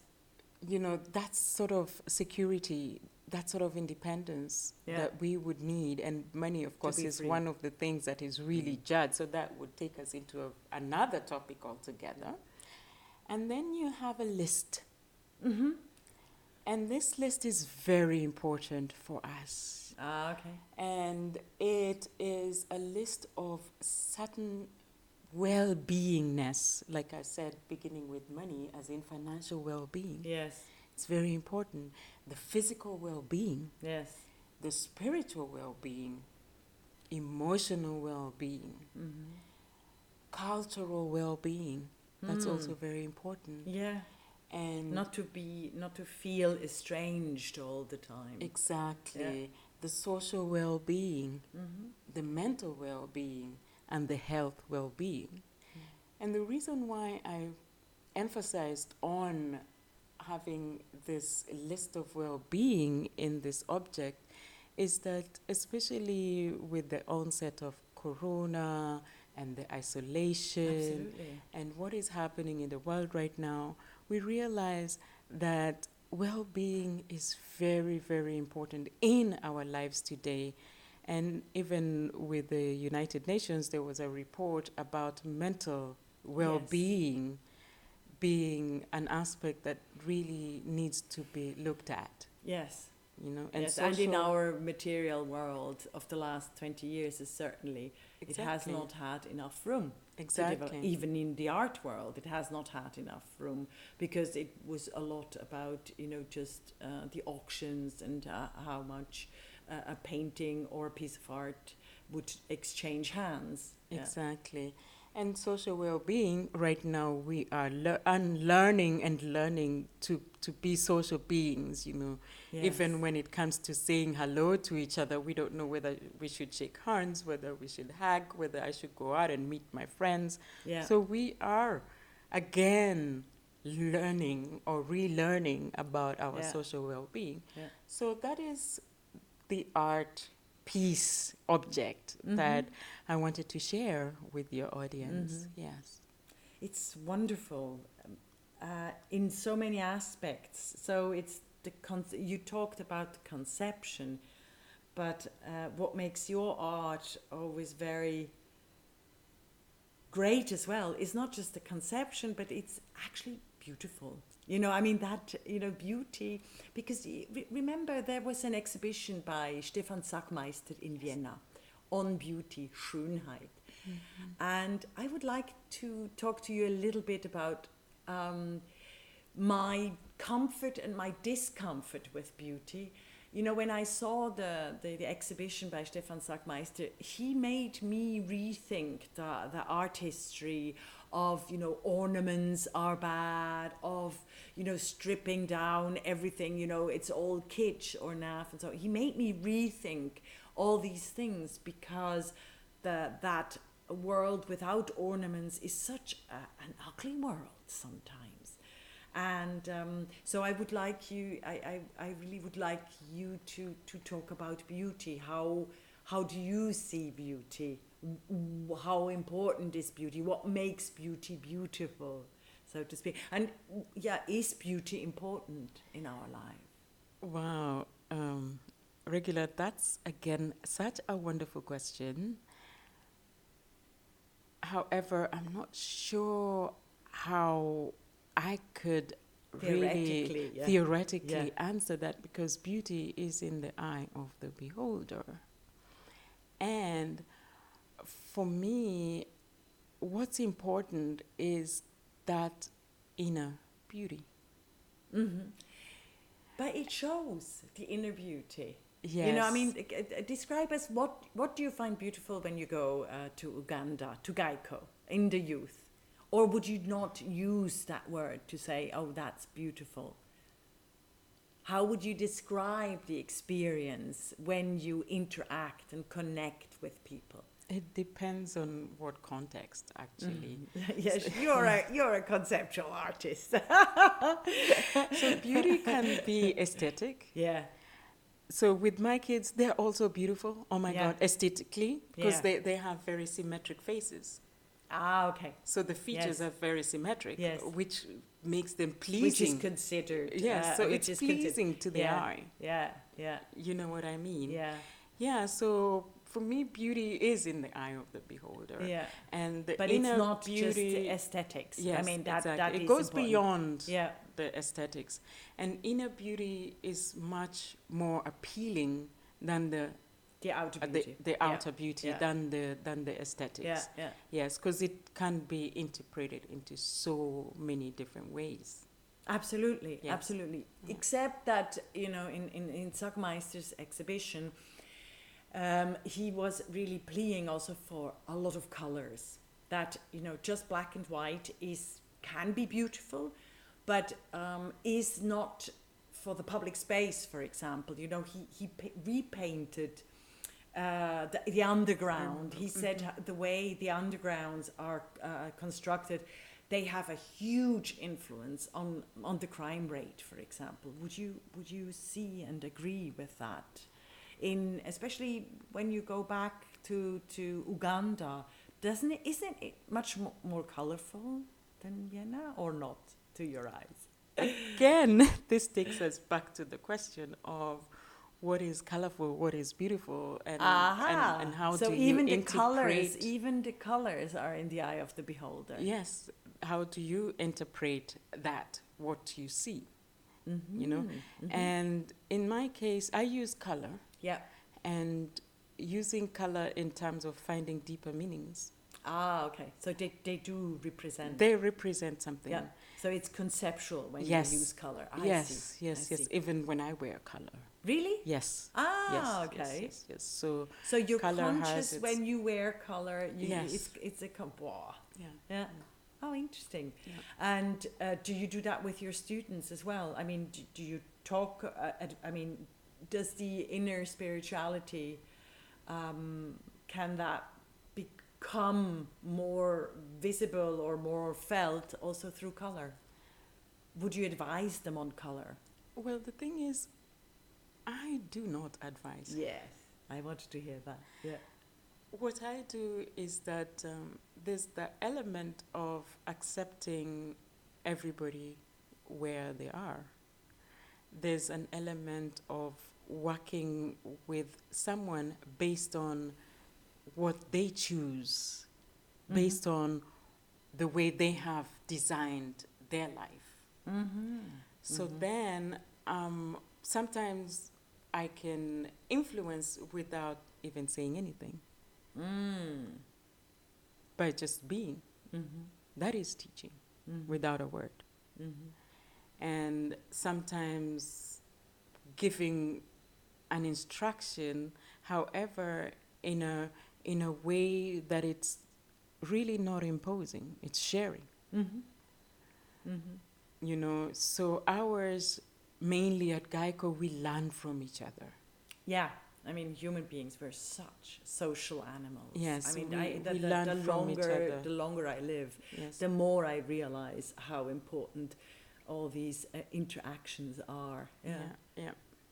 you know, that sort of security, that sort of independence Yeah. that we would need. And money, of course, be is free. one of the things that is really mm. judged. So that would take us into a, another topic altogether. And then you have a list. Mm-hmm. And this list is very important for us Ah, okay. and it is a list of certain well-beingness like i said beginning with money as in financial well-being Yes. it's very important the physical well-being Yes. the spiritual well-being emotional well-being Mm-hmm. cultural well-being that's Mm. also very important Yeah. And Not to be, not to feel estranged all the time. exactly the social well-being mm-hmm. the mental well being and the health well being. And the reason why I emphasized on having this list of well being in this object is that, especially with the onset of corona and the isolation Absolutely. and what is happening in the world right now, we realize that well being is very, very important in our lives today. And even with the United Nations, there was a report about mental well being being an aspect that really needs to be looked at. Yes. you know. And, yes, and in our material world of the last 20 years, is certainly exactly. it has not had enough room. Exactly. Even in the art world, it has not had enough room because it was a lot about, you know, just uh, the auctions and uh, how much uh, a painting or a piece of art would exchange hands. Exactly. Yeah. And social well-being, right now we are le- unlearning and learning to, to be social beings, you know. Yes. Even when it comes to saying hello to each other, we don't know whether we should shake hands, whether we should hug, whether I should go out and meet my friends. Yeah. So we are, again, learning or relearning about our yeah. social well-being. Yeah. So that is the art piece object mm-hmm. that I wanted to share with your audience. Mm-hmm. Yes. It's wonderful um, uh, in so many aspects. So it's the con- you talked about the conception, but uh, what makes your art always very great as well is not just the conception, but it's actually beautiful. You know, I mean, that, you know, beauty, because remember there was an exhibition by Stefan Sagmeister in Vienna on beauty, Schönheit. Mm-hmm. And I would like to talk to you a little bit about um, my comfort and my discomfort with beauty. You know, when I saw the, the, the exhibition by Stefan Sagmeister, he made me rethink the, the art history of you know ornaments are bad of you know stripping down everything you know it's all kitsch or naff and so he made me rethink all these things because the that world without ornaments is such a, an ugly world sometimes. And um, so I would like you I, I, I really would like you to to talk about beauty. How how do you see beauty how important is beauty, what makes beauty beautiful, so to speak. And yeah, is beauty important in our life? Wow. Um, Regula, that's again such a wonderful question. However, I'm not sure how I could theoretically, really yeah. theoretically yeah. answer that because beauty is in the eye of the beholder. And for me, what's important is that inner beauty. Mm-hmm. But it shows the inner beauty. Yes. You know, I mean, describe us what what do you find beautiful when you go uh, to Uganda, to GYCO in the youth? Or would you not use that word to say, oh, that's beautiful? How would you describe the experience when you interact and connect with people? It depends on what context, actually. Mm. yes, you're a you're a conceptual artist. so beauty can be aesthetic. Yeah. So with my kids, they're also beautiful. Oh my yeah. God, aesthetically, because yeah. they, they have very symmetric faces. Ah, okay. So the features yes. are very symmetric, yes. which makes them pleasing. Which is considered. Yeah, uh, so it's pleasing to the yeah. eye. Yeah, yeah. You know what I mean? Yeah. Yeah, so for me, beauty is in the eye of the beholder. Yeah. And the but inner it's not beauty, just aesthetics. Yes, I mean that, exactly. that it goes important. beyond yeah. the aesthetics, and inner beauty is much more appealing than the the outer beauty. Uh, the, the outer yeah. beauty yeah. than the than the aesthetics. Yeah, yeah. Yes, because it can be interpreted into so many different ways. Absolutely, yes. absolutely. Yeah. Except that you know, in in in Sagmeister's exhibition um, he was really pleading also for a lot of colors. That you know, just black and white is can be beautiful, but um, is not for the public space. For example, you know, he he repainted. Uh, the, the, underground. He said mm-hmm. the way the undergrounds are uh, constructed, they have a huge influence on on the crime rate. For example, would you would you see and agree with that? In especially when you go back to to Uganda, doesn't it? Isn't it much more, more colorful than Vienna, or not to your eyes? Again, this takes us back to the question of what is colorful, what is beautiful, and and, and, how so do even you the colors, even the colors are in the eye of the beholder. Yes, how do you interpret that? What you see? you know. Mhm. And in my case, I use color yeah. and using color in terms of finding deeper meanings. Ah, okay. So they, they do represent. They represent something. Yeah. So it's conceptual when Yes. you use color. I yes, see. yes, I yes. see. Even when I wear color. Really? Yes. Ah, yes, okay. Yes, yes, yes. So, So you're conscious when you wear color. You, Yes. It's, it's a com- wow. yeah. Yeah. Oh, interesting. Yeah. And uh, do you do that with your students as well? I mean, do, do you talk? Uh, I mean, does the inner spirituality um, can that become more visible or more felt also through color? Would you advise them on color? Well, the thing is, I do not advise. Yes, I wanted to hear that. Yeah. What I do is that um, there's the element of accepting everybody where they are. There's an element of working with someone based on what they choose, based on the way they have designed their life. Mm-hmm. So Mhm. then, um, sometimes I can influence without even saying anything, Mm. by just being. Mm-hmm. That is teaching Mm-hmm. without a word. Mm-hmm. And sometimes giving an instruction, however, in a in a way that it's really not imposing. It's sharing. Mm-hmm. Mm-hmm. You know. So ours mainly at GYCO, we learn from each other. Yeah, I mean, human beings were such social animals. Yes, I mean, we- I, the, we the, learn the from each longer other. the longer I live, Yes. the more I realize how important all these uh, interactions are. Yeah. yeah. yeah.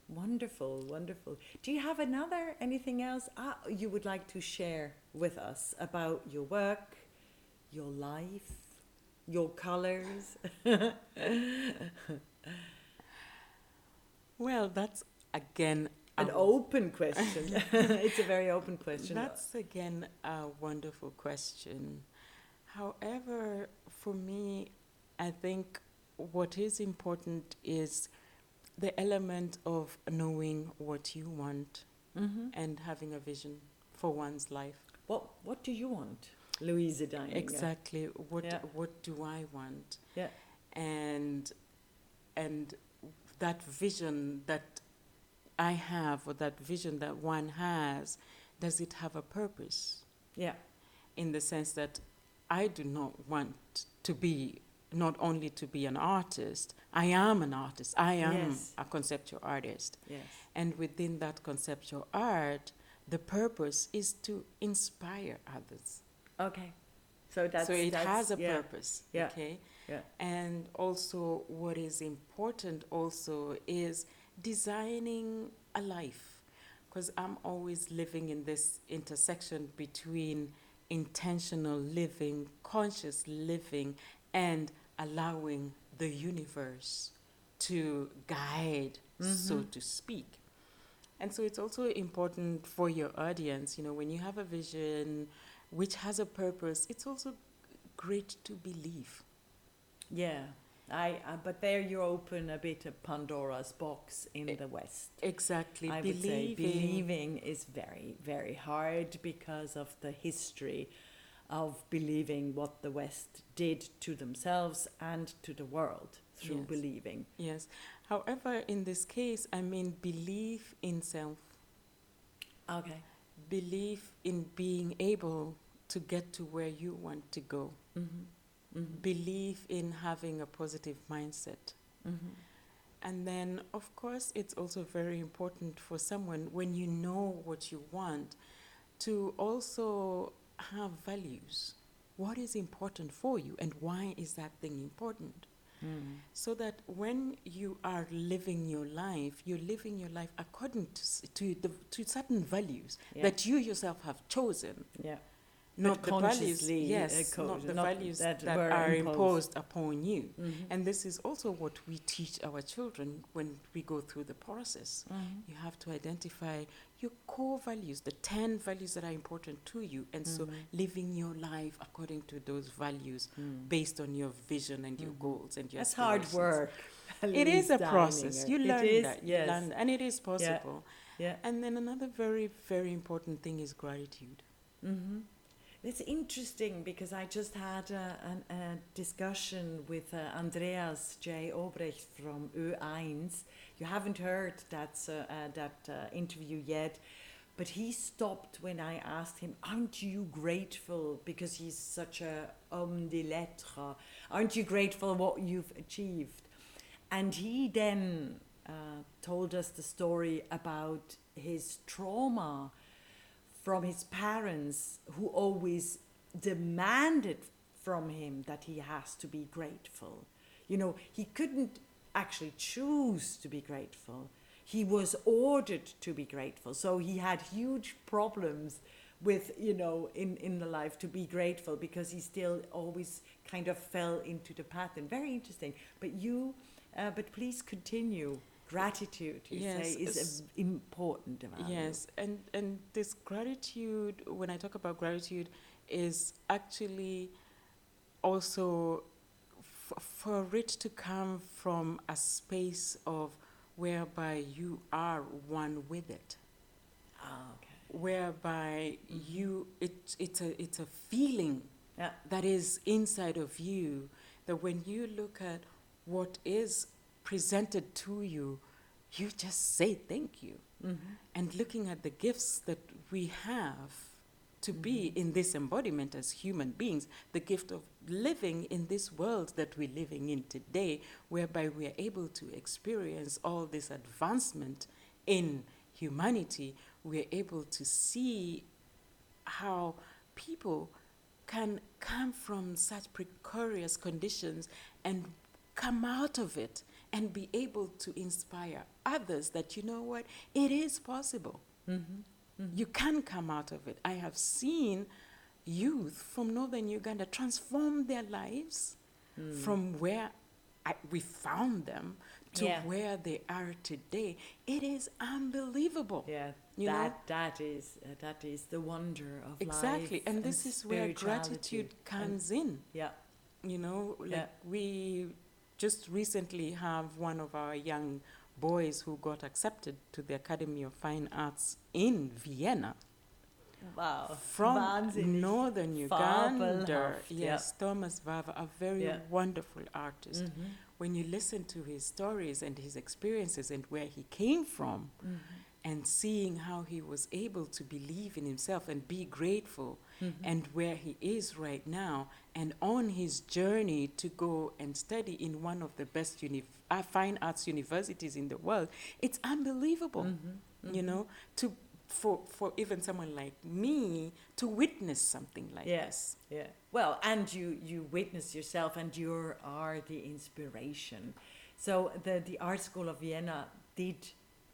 Wonderful, wonderful. Do you have another anything else uh, you would like to share with us about your work, your life, your colors? Well, that's again An open question. it's a very open question. That's again a wonderful question. However, for me, I think what is important is the element of knowing what you want hmm and having a vision for one's life. What What do you want, Louisa Deininger? Exactly. What Yeah. what do I want? Yeah. And and that vision that I have or that vision that one has, does it have a purpose? Yeah. in the sense that I do not want to be not only to be an artist, I am an artist, I am Yes. a conceptual artist. Yes. And within that conceptual art, the purpose is to inspire others. Okay. So that's so it that's, has a yeah. purpose. Yeah. Okay. Yeah. And also what is important also is designing a life. Because I'm always living in this intersection between intentional living, conscious living, and allowing the universe to guide, so Mhm. to speak. And so it's also important for your audience, you know, when you have a vision which has a purpose, it's also great to believe. Yeah. I, uh, but there you open a bit of Pandora's box in E- the West. Exactly. I would say believing. believing is very, very hard because of the history of believing what the West did to themselves and to the world through Yes. believing. Yes. However, in this case, I mean belief in self, Okay. belief in being able to get to where you want to go, Mm-hmm. Mm-hmm. belief in having a positive mindset. Mm-hmm. And then, of course, it's also very important for someone when you know what you want to also have values. What is important for you and why is that thing important? Mm. So that when you are living your life, you're living your life according to, to, the, to certain values Yeah. that you yourself have chosen. Yeah. Not the values, consciously, uh, yes, not the values that that, are imposed. imposed upon you. Mhm. And this is also what we teach our children when we go through the process. Mhm. You have to identify your core values, the 10 values that are important to you, and so Mhm. living your life according to those values Mm. based on your vision and your Mhm. goals and your That's hard work. It is a process. Deininger. You learn is, that. You Yes. learn, and it is possible. Yeah. And then another very, very important thing is gratitude. hmm It's interesting because I just had a, a discussion with uh, Andreas J. Obrecht from Ö1. You haven't heard that, uh, uh, that uh, interview yet, but he stopped when I asked him, Aren't you grateful because he's such a homme de lettres? Aren't you grateful what you've achieved? And he then uh, told us the story about his trauma from his parents who always demanded from him that he has to be grateful. You know, he couldn't actually choose to be grateful. He was ordered to be grateful. So he had huge problems with, you know, in, in the life to be grateful because he still always kind of fell into the pattern. Very interesting. But you, uh, but please continue. Gratitude, you Yes, say, is important value. Yes, and and this gratitude, when I talk about gratitude, is actually also f- for it to come from a space of whereby you are one with it, Ah, okay. whereby you it it's a it's a feeling Yeah. that is inside of you that when you look at what is presented to you, you just say thank you. Mm-hmm. And looking at the gifts that we have to be in this embodiment as human beings, the gift of living in this world that we're living in today, whereby we are able to experience all this advancement in humanity, we're able to see how people can come from such precarious conditions and come out of it and be able to inspire others that you know what it is possible Mm-hmm. you can come out of it i have seen youth from northern uganda transform their lives Mm. from where I, we found them to Yeah. where they are today it is unbelievable Yeah, You that know? that is uh, that is the wonder of exactly life Exactly, and this is where gratitude And- comes in yeah, you know like Yeah. we just recently have one of our young boys who got accepted to the academy of fine arts in vienna wow, from Wahnsinnig. northern uganda yeah. yes thomas vava a very Yeah. wonderful artist Mhm, when you listen to his stories and his experiences and where he came from mhm, and seeing how he was able to believe in himself and be grateful mhm. and where he is right now, and on his journey to go and study in one of the best uni- uh, fine arts universities in the world, it's unbelievable, Mhm, you mhm. know, to for for even someone like me to witness something like Yes. this. Yeah. Well, and you you witness yourself, and you are the inspiration. So the the art school of Vienna did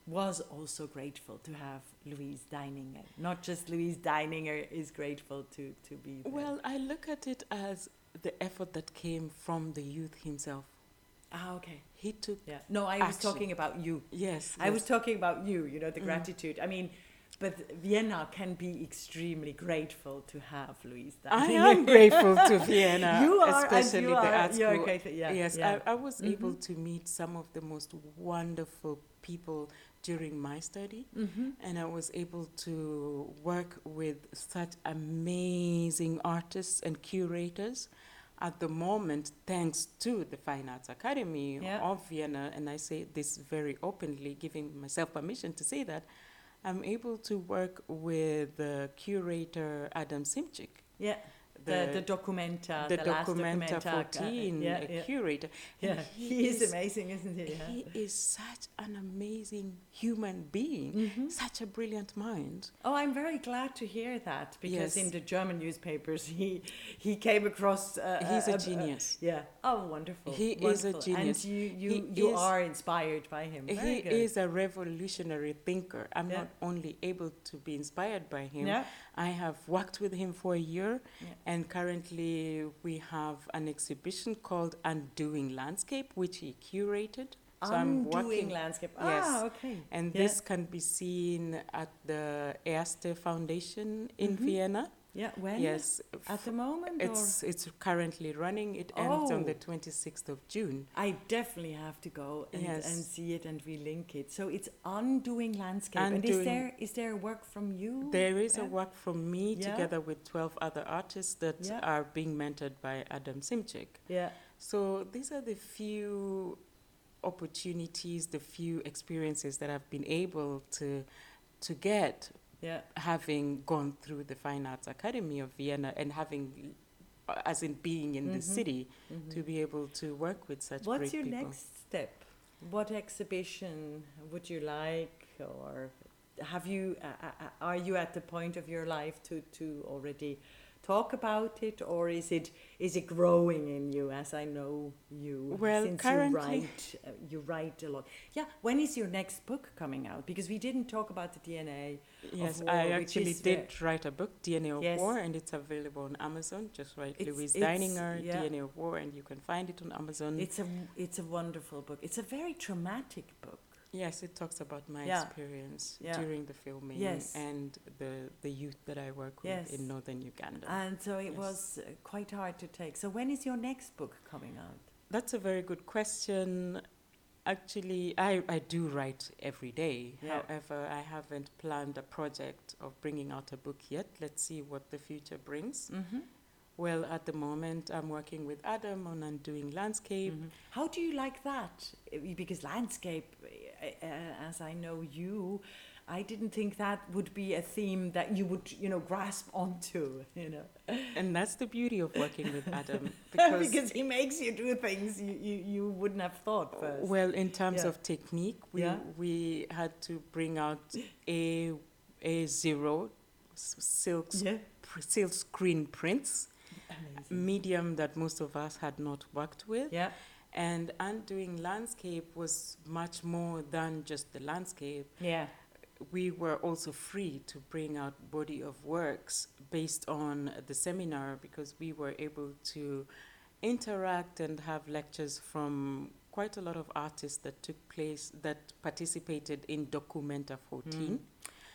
was also grateful to have Louise Deininger. Not just Louise Deininger is grateful to to be there. Well, I look at it as the effort that came from the youth himself. ah, okay. He took Yeah. No, I was talking about you. yes. I was talking about you, you know, the Mm. gratitude. I mean, but Vienna can be extremely grateful to have Louise I Deininger. am grateful to Vienna, You are, especially you the are, art you're school. grateful, yeah, yes, yeah. I, I was able Mhm. to meet some of the most wonderful people during my study, Mm-hmm. and I was able to work with such amazing artists and curators. At the moment, thanks to the Fine Arts Academy Yeah. of Vienna, and I say this very openly, giving myself permission to say that, I'm able to work with the curator Adam Szymczyk Yeah. The, the documenta, the the, Documenta documenta, uh, 14 yeah, yeah. curator. Yeah, And he, is, amazing, isn't he? Yeah. He is such an amazing human being, Mhm. such a brilliant mind. Oh, I'm very glad to hear that because Yes. in the German newspapers he he came across. Uh, He's a uh, genius. yeah. Oh, wonderful. He is a genius. And you you, He you is- are inspired by him. Very he good. is a revolutionary thinker. I'm not only able to be inspired by him. I have worked with him for a year, Yeah. and currently we have an exhibition called Undoing Landscape, which he curated. So I'm Undoing working, landscape. Yes. Ah, okay. and Yeah. this can be seen at the Erste Foundation in Mhm. Vienna. Yeah. When? Yes, At the moment, it's it's currently running. It ends on the Oh. 26th of June. I definitely have to go and, Yes. and see it and relink it. So it's undoing landscape. and is there is there work from you? There is a work from me Yeah. together with 12 other artists that Yeah. are being mentored by Adam Szymczyk. Yeah. So these are the few opportunities, the few experiences that I've been able to to get Yeah. having gone through the Fine Arts Academy of Vienna and having as in being in the Mhm. city Mhm. to be able to work with such a What's your people. next step? What exhibition would you like, or have you? Uh, uh, are you at the point of your life to to already talk about it, or is it is it growing in you? As I know you, Well, since currently- you write, uh, you write a lot. Yeah. When is your next book coming out? Because we didn't talk about the DNA. Yes, war, I actually did write a book, DNA of Yes. War, and it's available on Amazon. Just write It's- Louise it's- Deininger, yeah. DNA of War, and you can find it on Amazon. It's a it's a wonderful book. It's a very traumatic book. Yes, it talks about my Yeah. experience Yeah. during the filming Yes. and the, the youth that I work with Yes. in northern Uganda. And so it Yes. was uh, quite hard to take. So when is your next book coming out? That's a very good question. Actually, I, I do write every day. Yeah. However, I haven't planned a project of bringing out a book yet. Let's see what the future brings. Mm-hmm. Well, at the moment, I'm working with Adam on Undoing Landscape. Mm-hmm. How do you like that? Because landscape, as I know you, I didn't think that would be a theme that you would, you know, grasp onto, you know, And that's the beauty of working with Adam. Because, because he makes you do things you, you, you wouldn't have thought first. well, in terms Yeah. of technique, we, Yeah. we had to bring out a, a zero silk, yeah, pr- silk screen prints, amazing. medium that most of us had not worked with. Yeah, And undoing landscape was much more than just the landscape. yeah, We were also free to bring out body of works based on the seminar because we were able to interact and have lectures from quite a lot of artists that took place that participated in Documenta 14. Mm-hmm.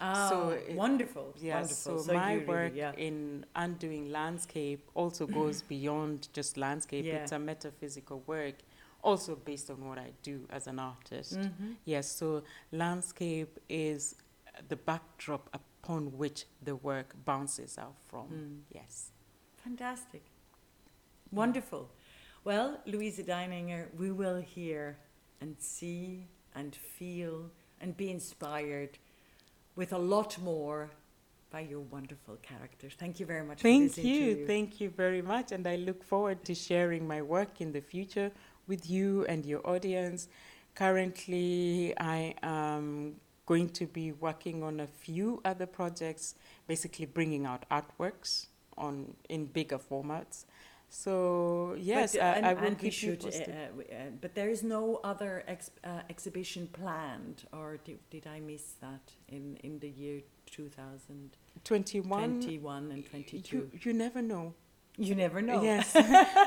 Oh, So it- wonderful, Yes, wonderful. so, my you really- work yeah. in undoing landscape also goes beyond just landscape. Yeah. It's a metaphysical work, also based on what I do as an artist. Mhm. Yes, so landscape is the backdrop upon which the work bounces out from. Mm. Yes. Fantastic. Wonderful. Well, Louisa Deininger, we will hear and see and feel and be inspired with a lot more by your wonderful characters. Thank you very much for Thank you, interview. thank you very much, and I look forward to sharing my work in the future with you and your audience. Currently, I am going to be working on a few other projects, basically bringing out artworks on in bigger formats. So yes, but, uh, I, and, I will and keep you should, uh, posted. uh, uh, but there is no other ex- uh, exhibition planned, or did, did I miss that in, in the year 2021 Twenty-one. and 22? You, you never know. You never know. Yes,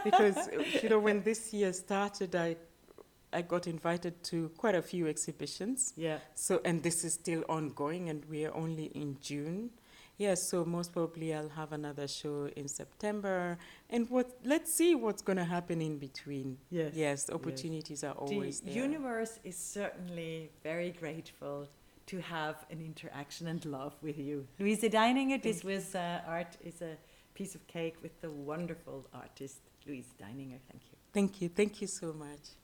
because you know when this year started, I I got invited to quite a few exhibitions. Yeah. So and this is still ongoing, and we are only in June. Yes, so most probably I'll have another show in September, and what let's see what's going to happen in between. Yes. Yes, opportunities are always the there. universe is certainly very grateful to have an interaction and love with you. Louise Deininger, this was uh, art is a piece of cake with the wonderful artist Louise Deininger. Thank you. Thank you, thank you so much.